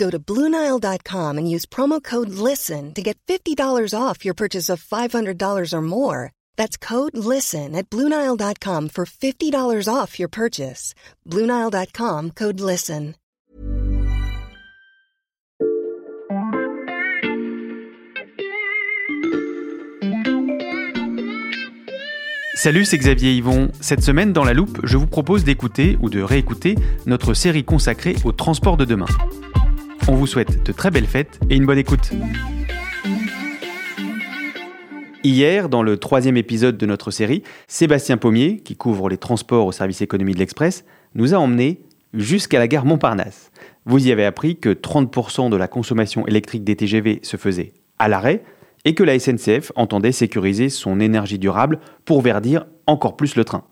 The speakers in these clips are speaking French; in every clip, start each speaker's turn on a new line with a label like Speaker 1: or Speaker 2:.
Speaker 1: Go to Bluenile.com and use promo code LISTEN to get $50 off your purchase of $500 or more. That's code LISTEN at Bluenile.com for $50 off your purchase. Bluenile.com code LISTEN.
Speaker 2: Salut, c'est Xavier Yvon. Cette semaine, dans la loupe, je vous propose d'écouter ou de réécouter notre série consacrée au transport de demain. On vous souhaite de très belles fêtes et une bonne écoute. Hier, dans le troisième épisode de notre série, Sébastien Pommier, qui couvre les transports au service économie de l'Express, nous a emmenés jusqu'à la gare Montparnasse. Vous y avez appris que 30% de la consommation électrique des TGV se faisait à l'arrêt et que la SNCF entendait sécuriser son énergie durable pour verdir encore plus le train.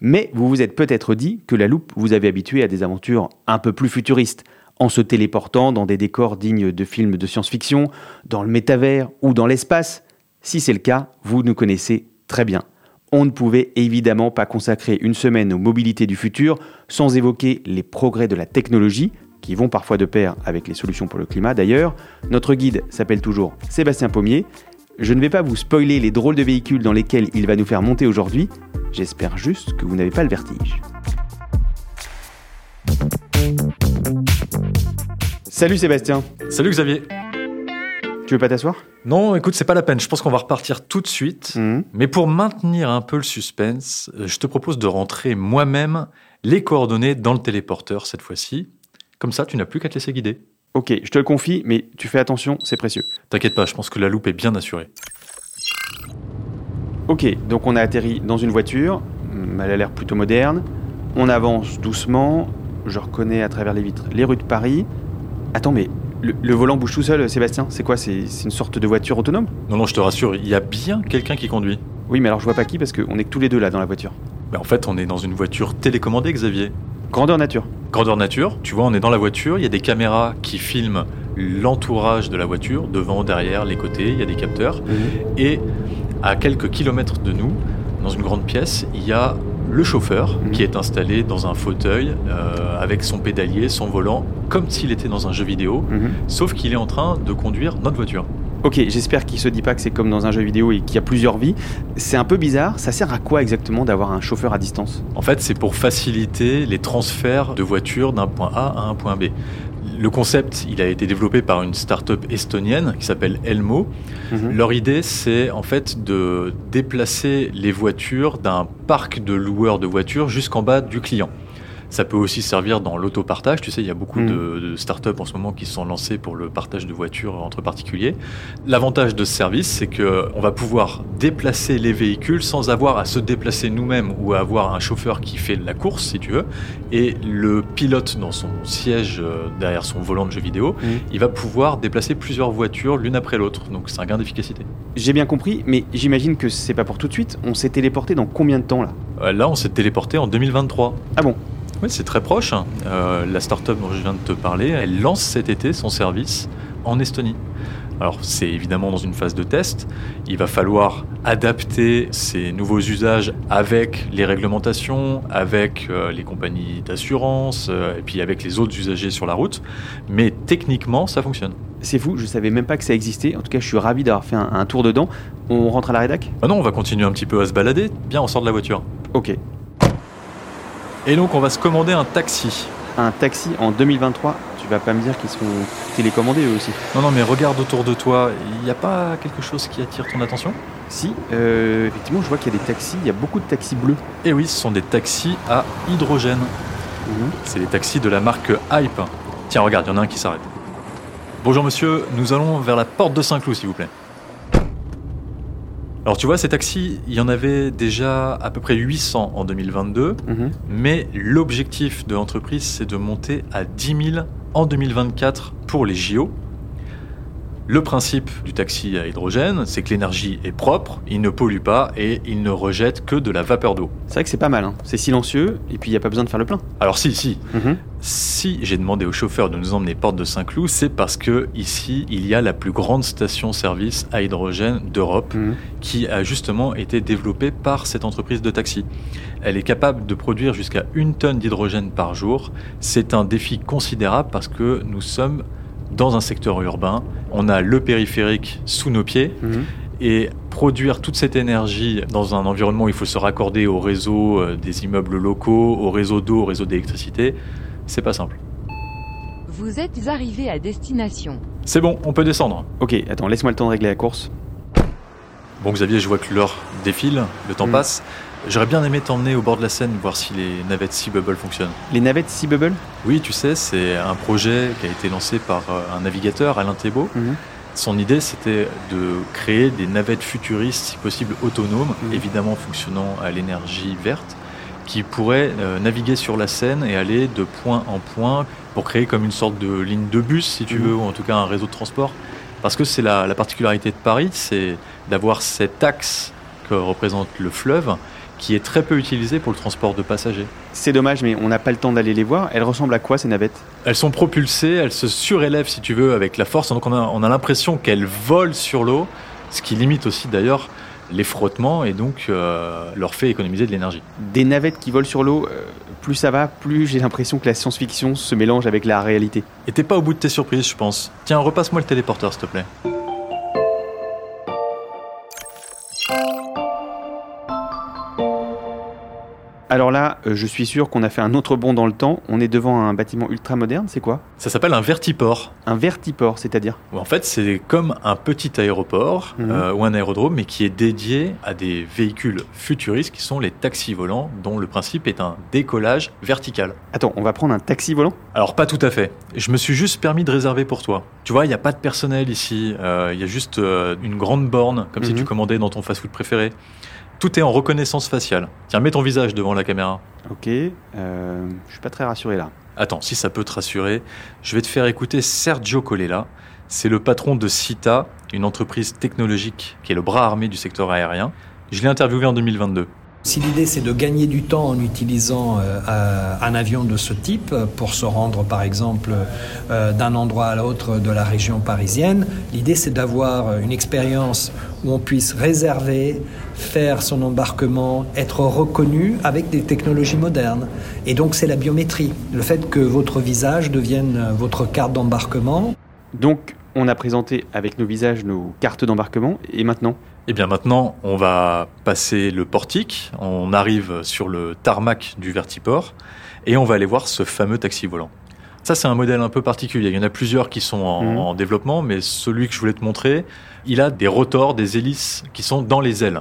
Speaker 2: Mais vous vous êtes peut-être dit que la loupe vous avait habitué à des aventures un peu plus futuristes, en se téléportant dans des décors dignes de films de science-fiction, dans le métavers ou dans l'espace. Si c'est le cas, vous nous connaissez très bien. On ne pouvait évidemment pas consacrer une semaine aux mobilités du futur sans évoquer les progrès de la technologie, qui vont parfois de pair avec les solutions pour le climat d'ailleurs. Notre guide s'appelle toujours Sébastien Pommier. Je ne vais pas vous spoiler les drôles de véhicules dans lesquels il va nous faire monter aujourd'hui. J'espère juste que vous n'avez pas le vertige. Salut Sébastien.
Speaker 3: Salut Xavier.
Speaker 2: Tu veux pas t'asseoir?
Speaker 3: Non, écoute, c'est pas la peine. Je pense qu'on va repartir tout de suite.
Speaker 2: Mhm.
Speaker 3: Mais pour maintenir un peu le suspense, euh, je te propose de rentrer moi-même les coordonnées dans le téléporteur cette fois-ci. Comme ça, tu n'as plus qu'à te laisser guider.
Speaker 2: Ok, je te le confie, mais tu fais attention, c'est précieux.
Speaker 3: T'inquiète pas, je pense que la loupe est bien assurée.
Speaker 2: Ok, donc on a atterri dans une voiture, Hum, elle a l'air plutôt moderne. On avance doucement, je reconnais à travers les vitres les rues de Paris. Attends, mais le, le volant bouge tout seul, Sébastien C'est quoi C'est une sorte de voiture autonome?
Speaker 3: Non, non, je te rassure, il y a bien quelqu'un qui conduit.
Speaker 2: Oui, mais alors je vois pas qui parce qu'on est que tous les deux là dans la voiture.
Speaker 3: Ben, en fait, on est dans une voiture télécommandée, Xavier.
Speaker 2: Grandeur nature.
Speaker 3: Grandeur nature, tu vois, on est dans la voiture, il y a des caméras qui filment l'entourage de la voiture, devant, derrière, les côtés, il y a des capteurs. Et à quelques kilomètres de nous, dans une grande pièce, il y a le chauffeur
Speaker 2: Mhm.
Speaker 3: qui est installé dans un fauteuil euh, avec son pédalier, son volant, comme s'il était dans un jeu vidéo,
Speaker 2: Mhm.
Speaker 3: sauf qu'il est en train de conduire notre voiture.
Speaker 2: Ok, j'espère qu'il se dit pas que c'est comme dans un jeu vidéo et qu'il y a plusieurs vies. C'est un peu bizarre, ça sert à quoi exactement d'avoir un chauffeur à distance?
Speaker 3: En fait, c'est pour faciliter les transferts de voitures d'un point A à un point B. Le concept, il a été développé par une start-up estonienne qui s'appelle Elmo.
Speaker 2: Mhm.
Speaker 3: Leur idée, c'est en fait de déplacer les voitures d'un parc de loueurs de voitures jusqu'en bas du client. Ça peut aussi servir dans l'autopartage. Tu sais, il y a beaucoup de, de startups en ce moment qui sont lancées pour le partage de voitures entre particuliers. L'avantage de ce service, c'est que on va pouvoir déplacer les véhicules sans avoir à se déplacer nous-mêmes ou à avoir un chauffeur qui fait la course, si tu veux. Et le pilote dans son siège euh, derrière son volant de jeu vidéo,
Speaker 2: Mhm.
Speaker 3: il va pouvoir déplacer plusieurs voitures l'une après l'autre. Donc c'est un gain d'efficacité.
Speaker 2: J'ai bien compris, mais j'imagine que c'est pas pour tout de suite. On s'est téléporté dans combien de temps là?
Speaker 3: Euh, Là, on s'est téléporté en 2023.
Speaker 2: Ah bon?
Speaker 3: Oui, c'est très proche. Euh, la start-up dont je viens de te parler, elle lance cet été son service en Estonie. Alors, c'est évidemment dans une phase de test. Il va falloir adapter ces nouveaux usages avec les réglementations, avec euh, les compagnies d'assurance, euh, et puis avec les autres usagers sur la route. Mais techniquement, ça fonctionne.
Speaker 2: C'est fou, je savais même pas que ça existait. En tout cas, je suis ravi d'avoir fait un, un tour dedans. On rentre à la rédac?
Speaker 3: Maintenant, on va continuer un petit peu à se balader. Bien, on sort de la voiture.
Speaker 2: Ok.
Speaker 3: Et donc, on va se commander un taxi.
Speaker 2: Un taxi en 2023, tu vas pas me dire qu'ils sont télécommandés eux aussi.
Speaker 3: Non, non, mais regarde autour de toi. Il n'y a pas quelque chose qui attire ton attention?
Speaker 2: Si, euh, effectivement, je vois qu'il y a des taxis, il y a beaucoup de taxis bleus.
Speaker 3: Eh oui, ce sont des taxis à hydrogène.
Speaker 2: Mhm.
Speaker 3: C'est les taxis de la marque Hype. Tiens, regarde, il y en a un qui s'arrête. Bonjour monsieur, nous allons vers la porte de Saint-Cloud, s'il vous plaît. Alors tu vois, ces taxis, il y en avait déjà à peu près 800 en 2022,
Speaker 2: Mhm.
Speaker 3: mais l'objectif de l'entreprise, c'est de monter à 10 000 en 2024 pour les JO. Le principe du taxi à hydrogène, c'est que l'énergie est propre, il ne pollue pas et il ne rejette que de la vapeur d'eau.
Speaker 2: C'est vrai que c'est pas mal, hein. c'est silencieux et puis il n'y a pas besoin de faire le plein.
Speaker 3: Alors si, si,
Speaker 2: Mhm.
Speaker 3: Si j'ai demandé au chauffeur de nous emmener porte de Saint-Cloud, c'est parce que ici il y a la plus grande station-service à hydrogène d'Europe
Speaker 2: Mhm.
Speaker 3: qui a justement été développée par cette entreprise de taxi. Elle est capable de produire jusqu'à une tonne d'hydrogène par jour. C'est un défi considérable parce que nous sommes dans un secteur urbain. On a le périphérique sous nos pieds
Speaker 2: Mhm.
Speaker 3: et produire toute cette énergie dans un environnement où il faut se raccorder au réseau euh, des immeubles locaux, au réseau d'eau, au réseau d'électricité, c'est pas simple.
Speaker 4: Vous êtes arrivé à destination.
Speaker 3: C'est bon, on peut descendre.
Speaker 2: Ok, attends, laisse-moi le temps de régler la course.
Speaker 3: Bon Xavier, je vois que l'heure défile, le temps
Speaker 2: Mm.
Speaker 3: passe. J'aurais bien aimé t'emmener au bord de la Seine voir si les navettes Sea Bubble fonctionnent.
Speaker 2: Les navettes Sea Bubble
Speaker 3: Oui, tu sais, c'est un projet qui a été lancé par euh, un navigateur, Alain Thébault.
Speaker 2: Mhm.
Speaker 3: Son idée, c'était de créer des navettes futuristes, si possible autonomes,
Speaker 2: Mhm.
Speaker 3: évidemment fonctionnant à l'énergie verte, qui pourraient euh, naviguer sur la Seine et aller de point en point pour créer comme une sorte de ligne de bus, si tu
Speaker 2: Mhm.
Speaker 3: veux, ou en tout cas un réseau de transport. Parce que c'est la, la particularité de Paris, c'est d'avoir cet axe que représente le fleuve, qui est très peu utilisé pour le transport de passagers.
Speaker 2: C'est dommage, mais on n'a pas le temps d'aller les voir. Elles ressemblent à quoi ces navettes?
Speaker 3: Elles sont propulsées, elles se surélèvent si tu veux avec la force, donc on a, on a l'impression qu'elles volent sur l'eau, ce qui limite aussi d'ailleurs les frottements et donc euh, leur fait économiser de l'énergie.
Speaker 2: Des navettes qui volent sur l'eau, euh, plus ça va, plus j'ai l'impression que la science-fiction se mélange avec la réalité.
Speaker 3: Et t'es pas au bout de tes surprises, je pense. Tiens, repasse-moi le téléporteur, s'il te plaît.
Speaker 2: Alors là, euh, je suis sûr qu'on a fait un autre bond dans le temps. On est devant un bâtiment ultra moderne, c'est quoi?
Speaker 3: Ça s'appelle un vertiport.
Speaker 2: Un vertiport, c'est-à-dire?
Speaker 3: En fait, c'est comme un petit aéroport
Speaker 2: Mhm.
Speaker 3: euh, ou un aérodrome, mais qui est dédié à des véhicules futuristes qui sont les taxis volants, dont le principe est un décollage vertical.
Speaker 2: Attends, on va prendre un taxi volant?
Speaker 3: Alors pas tout à fait. Je me suis juste permis de réserver pour toi. Tu vois, il n'y a pas de personnel ici. Euh, Il y a juste euh, une grande borne, comme si
Speaker 2: Mhm.
Speaker 3: tu commandais dans ton fast-food préféré. Tout est en reconnaissance faciale. Tiens, mets ton visage devant la caméra.
Speaker 2: Ok, euh, je suis pas très rassuré là.
Speaker 3: Attends, si ça peut te rassurer, je vais te faire écouter Sergio Colella. C'est le patron de Cita, une entreprise technologique qui est le bras armé du secteur aérien. Je l'ai interviewé en 2022.
Speaker 5: Si l'idée c'est de gagner du temps en utilisant euh, un avion de ce type pour se rendre par exemple euh, d'un endroit à l'autre de la région parisienne, l'idée c'est d'avoir une expérience où on puisse réserver, faire son embarquement, être reconnu avec des technologies modernes. Et donc c'est la biométrie, le fait que votre visage devienne votre carte d'embarquement.
Speaker 2: Donc, on a présenté avec nos visages nos cartes d'embarquement, et maintenant
Speaker 3: Eh bien maintenant, on va passer le portique, on arrive sur le tarmac du Vertiport et on va aller voir ce fameux taxi volant. Ça, c'est un modèle un peu particulier. Il y en a plusieurs qui sont en,
Speaker 2: Mhm.
Speaker 3: en développement, mais celui que je voulais te montrer, il a des rotors, des hélices qui sont dans les ailes.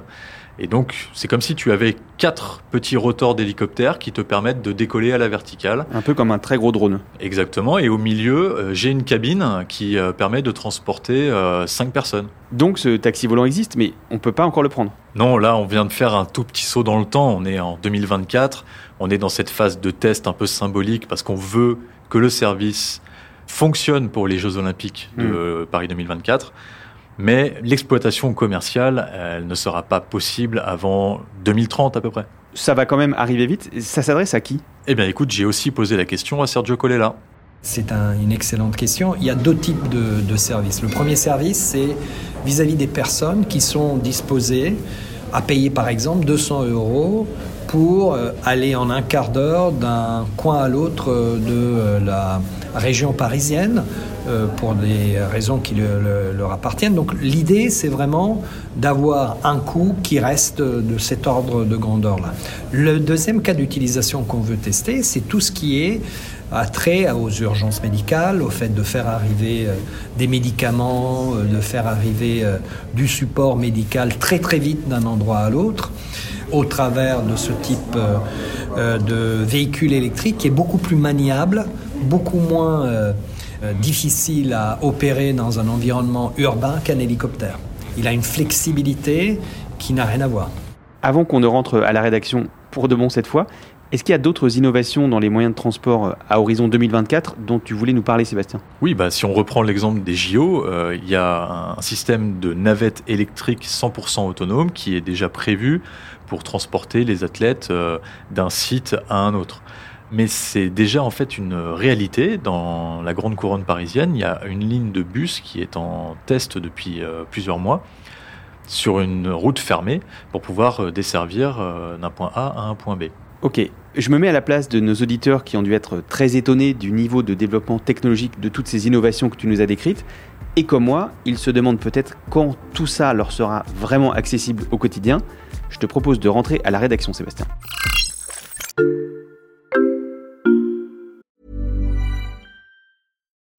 Speaker 3: Et donc, c'est comme si tu avais quatre petits rotors d'hélicoptère qui te permettent de décoller à la verticale.
Speaker 2: Un peu comme un très gros drone.
Speaker 3: Exactement. Et au milieu, euh, j'ai une cabine qui euh, permet de transporter euh, cinq personnes.
Speaker 2: Donc ce taxi volant existe, mais on peut pas encore le prendre.
Speaker 3: Non, là, on vient de faire un tout petit saut dans le temps. On est en 2024. On est dans cette phase de test un peu symbolique parce qu'on veut que le service fonctionne pour les Jeux Olympiques de Paris 2024. Mais l'exploitation commerciale, elle ne sera pas possible avant 2030 à peu près.
Speaker 2: Ça va quand même arriver vite. Ça s'adresse à qui?
Speaker 3: Eh bien, écoute, j'ai aussi posé la question à Sergio Colella.
Speaker 5: C'est un- une excellente question. Il y a deux types de, de services. Le premier service, c'est vis-à-vis des personnes qui sont disposées à payer par exemple 200 euros pour euh, aller en un quart d'heure d'un coin à l'autre euh, de euh, la région parisienne pour des raisons qui le- le- leur appartiennent. Donc l'idée, c'est vraiment d'avoir un coût qui reste de cet ordre de grandeur-là. Le deuxième cas d'utilisation qu'on veut tester, c'est tout ce qui est a trait aux urgences médicales, au fait de faire arriver euh, des médicaments, euh, de faire arriver euh, du support médical très très vite d'un endroit à l'autre, au travers de ce type euh, euh, de véhicule électrique qui est beaucoup plus maniable, beaucoup moins euh, difficile à opérer dans un environnement urbain qu'un hélicoptère. Il a une flexibilité qui n'a rien à voir.
Speaker 2: Avant qu'on ne rentre à la rédaction pour de bon cette fois, est-ce qu'il y a d'autres innovations dans les moyens de transport euh, à horizon 2024 dont tu voulais nous parler, Sébastien?
Speaker 3: Oui, bah, si on reprend l'exemple des JO, euh, il y a un système de navette électrique 100% autonome qui est déjà prévu pour transporter les athlètes euh, d'un site à un autre. Mais c'est déjà en fait une réalité dans la grande couronne parisienne. Il y a une ligne de bus qui est en test depuis euh, plusieurs mois sur une route fermée pour pouvoir euh, desservir euh, d'un point A à un point B.
Speaker 2: Ok, je me mets à la place de nos auditeurs qui ont dû être très étonnés du niveau de développement technologique de toutes ces innovations que tu nous as décrites. Et comme moi, ils se demandent peut-être quand tout ça leur sera vraiment accessible au quotidien. Je te propose de rentrer à la rédaction, Sébastien.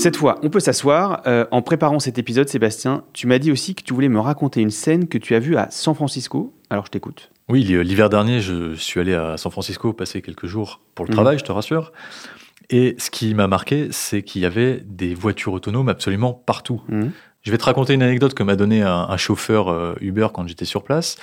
Speaker 2: Cette fois, on peut s'asseoir. Euh, en préparant cet épisode, Sébastien, tu m'as dit aussi que tu voulais me raconter une scène que tu as vue à San Francisco. Alors je t'écoute.
Speaker 3: Oui, l'hiver dernier, je suis allé à San Francisco passer quelques jours pour le
Speaker 2: Mhm.
Speaker 3: travail, je te rassure. Et ce qui m'a marqué, c'est qu'il y avait des voitures autonomes absolument partout.
Speaker 2: Mhm.
Speaker 3: Je vais te raconter une anecdote que m'a donné un, un chauffeur euh, Uber quand j'étais sur place.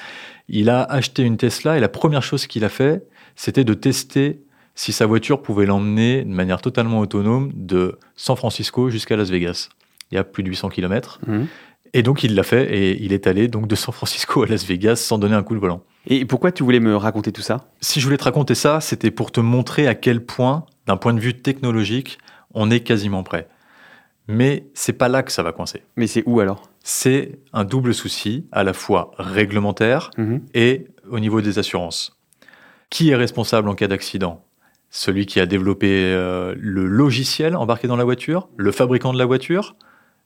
Speaker 3: Il a acheté une Tesla et la première chose qu'il a fait, c'était de tester si sa voiture pouvait l'emmener de manière totalement autonome de San Francisco jusqu'à Las Vegas. Il y a plus de 800 km.
Speaker 2: Mhm.
Speaker 3: Et donc il l'a fait et il est allé donc de San Francisco à Las Vegas sans donner un coup de volant.
Speaker 2: Et pourquoi tu voulais me raconter tout ça?
Speaker 3: Si je voulais te raconter ça, c'était pour te montrer à quel point, d'un point de vue technologique, on est quasiment prêt. Mais c'est pas là que ça va coincer.
Speaker 2: Mais c'est où alors?
Speaker 3: C'est un double souci, à la fois réglementaire
Speaker 2: Mhm.
Speaker 3: et au niveau des assurances. Qui est responsable en cas d'accident? Celui qui a développé euh, le logiciel embarqué dans la voiture, le fabricant de la voiture,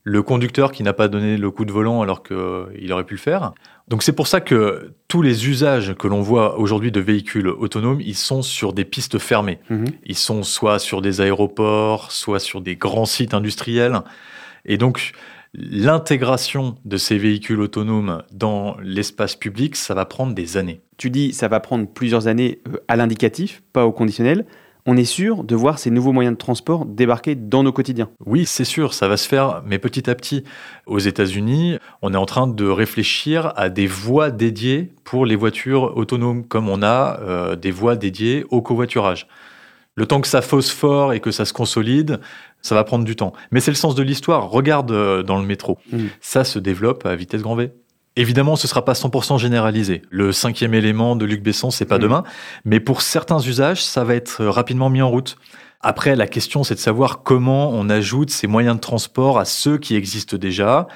Speaker 3: le conducteur qui n'a pas donné le coup de volant alors qu'il aurait pu le faire. Donc c'est pour ça que tous les usages que l'on voit aujourd'hui de véhicules autonomes, ils sont sur des pistes fermées.
Speaker 2: Mhm.
Speaker 3: Ils sont soit sur des aéroports, soit sur des grands sites industriels. Et donc, l'intégration de ces véhicules autonomes dans l'espace public, ça va prendre des années.
Speaker 2: Tu dis ça va prendre plusieurs années euh, à l'indicatif, pas au conditionnel. On est sûr de voir ces nouveaux moyens de transport débarquer dans nos quotidiens.
Speaker 3: Oui, c'est sûr, ça va se faire, mais petit à petit. Aux États-Unis, on est en train de réfléchir à des voies dédiées pour les voitures autonomes, comme on a euh, des voies dédiées au covoiturage. Le temps que ça phosphore et que ça se consolide, ça va prendre du temps. Mais c'est le sens de l'histoire. Regarde euh, dans le métro.
Speaker 2: Mhm.
Speaker 3: Ça se développe à vitesse grand V. Évidemment, ce sera pas 100% généralisé. Le cinquième élément de Luc Besson, c'est pas
Speaker 2: Mhm.
Speaker 3: demain. Mais pour certains usages, ça va être rapidement mis en route. Après, la question, c'est de savoir comment on ajoute ces moyens de transport à ceux qui existent déjà.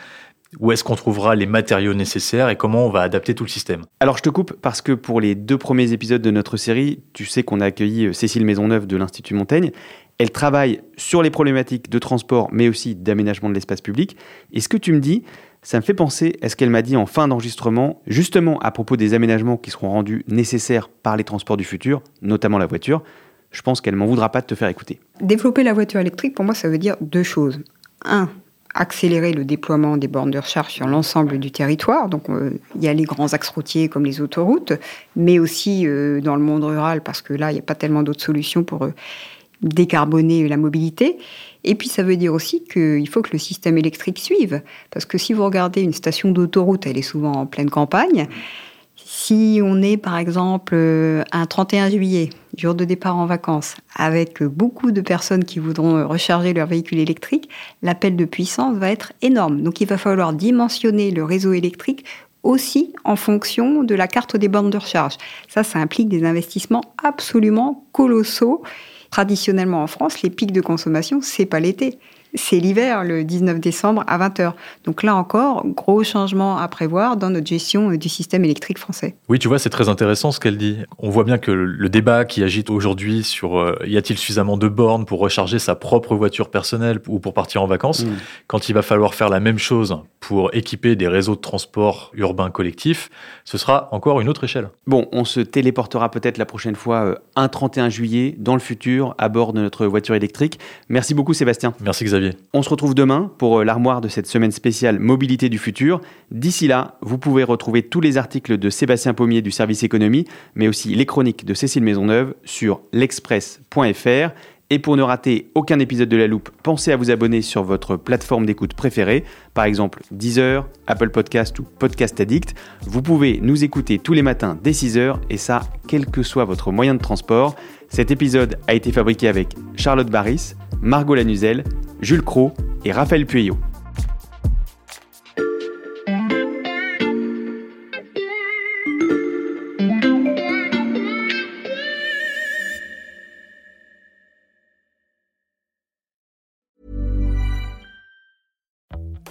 Speaker 3: Où est-ce qu'on trouvera les matériaux nécessaires et comment on va adapter tout le système
Speaker 2: Alors je te coupe parce que pour les deux premiers épisodes de notre série, tu sais qu'on a accueilli euh, Cécile Maisonneuve de l'Institut Montaigne. Elle travaille sur les problématiques de transport mais aussi d'aménagement de l'espace public. Et ce que tu me dis, ça me fait penser à ce qu'elle m'a dit en fin d'enregistrement, justement à propos des aménagements qui seront rendus nécessaires par les transports du futur, notamment la voiture. Je pense qu'elle m'en voudra pas de te faire écouter.
Speaker 6: Développer la voiture électrique, pour moi, ça veut dire deux choses. Un, accélérer le déploiement des bornes de recharge sur l'ensemble du territoire. Donc, euh, il y a les grands axes routiers comme les autoroutes, mais aussi euh, dans le monde rural, parce que là, il n'y a pas tellement d'autres solutions pour euh, décarboner la mobilité. Et puis, ça veut dire aussi qu'il faut que le système électrique suive. Parce que si vous regardez une station d'autoroute, elle est souvent en pleine campagne. Si on est par exemple euh, un 31 juillet, jour de départ en vacances, avec beaucoup de personnes qui voudront recharger leur véhicule électrique, l'appel de puissance va être énorme. Donc il va falloir dimensionner le réseau électrique aussi en fonction de la carte des bornes de recharge. Ça, ça implique des investissements absolument colossaux. Traditionnellement en France, les pics de consommation, c'est pas l'été c'est l'hiver, le 19 décembre à 20h. Donc là encore, gros changement à prévoir dans notre gestion euh, du système électrique français.
Speaker 3: Oui, tu vois, c'est très intéressant ce qu'elle dit. On voit bien que le débat qui agite aujourd'hui sur euh, y a-t-il suffisamment de bornes pour recharger sa propre voiture personnelle ou pour partir en vacances, mm. quand il va falloir faire la même chose pour équiper des réseaux de transport urbains collectifs, ce sera encore une autre échelle.
Speaker 2: Bon, on se téléportera peut-être la prochaine fois euh, un 31 juillet dans le futur à bord de notre voiture électrique. Merci beaucoup Sébastien.
Speaker 3: Merci Xavier.
Speaker 2: On se retrouve demain pour euh, l'armoire de cette semaine spéciale Mobilité du futur. D'ici là, vous pouvez retrouver tous les articles de Sébastien Pommier du service économie, mais aussi les chroniques de Cécile Maisonneuve sur l'express.fr. Et pour ne rater aucun épisode de La Loupe, pensez à vous abonner sur votre plateforme d'écoute préférée, par exemple Deezer, Apple Podcast ou Podcast Addict. Vous pouvez nous écouter tous les matins dès 6h et ça, quel que soit votre moyen de transport. Cet épisode a été fabriqué avec Charlotte Barris, Margot Lanuzel Jules Cros et Raphaël Pueyo.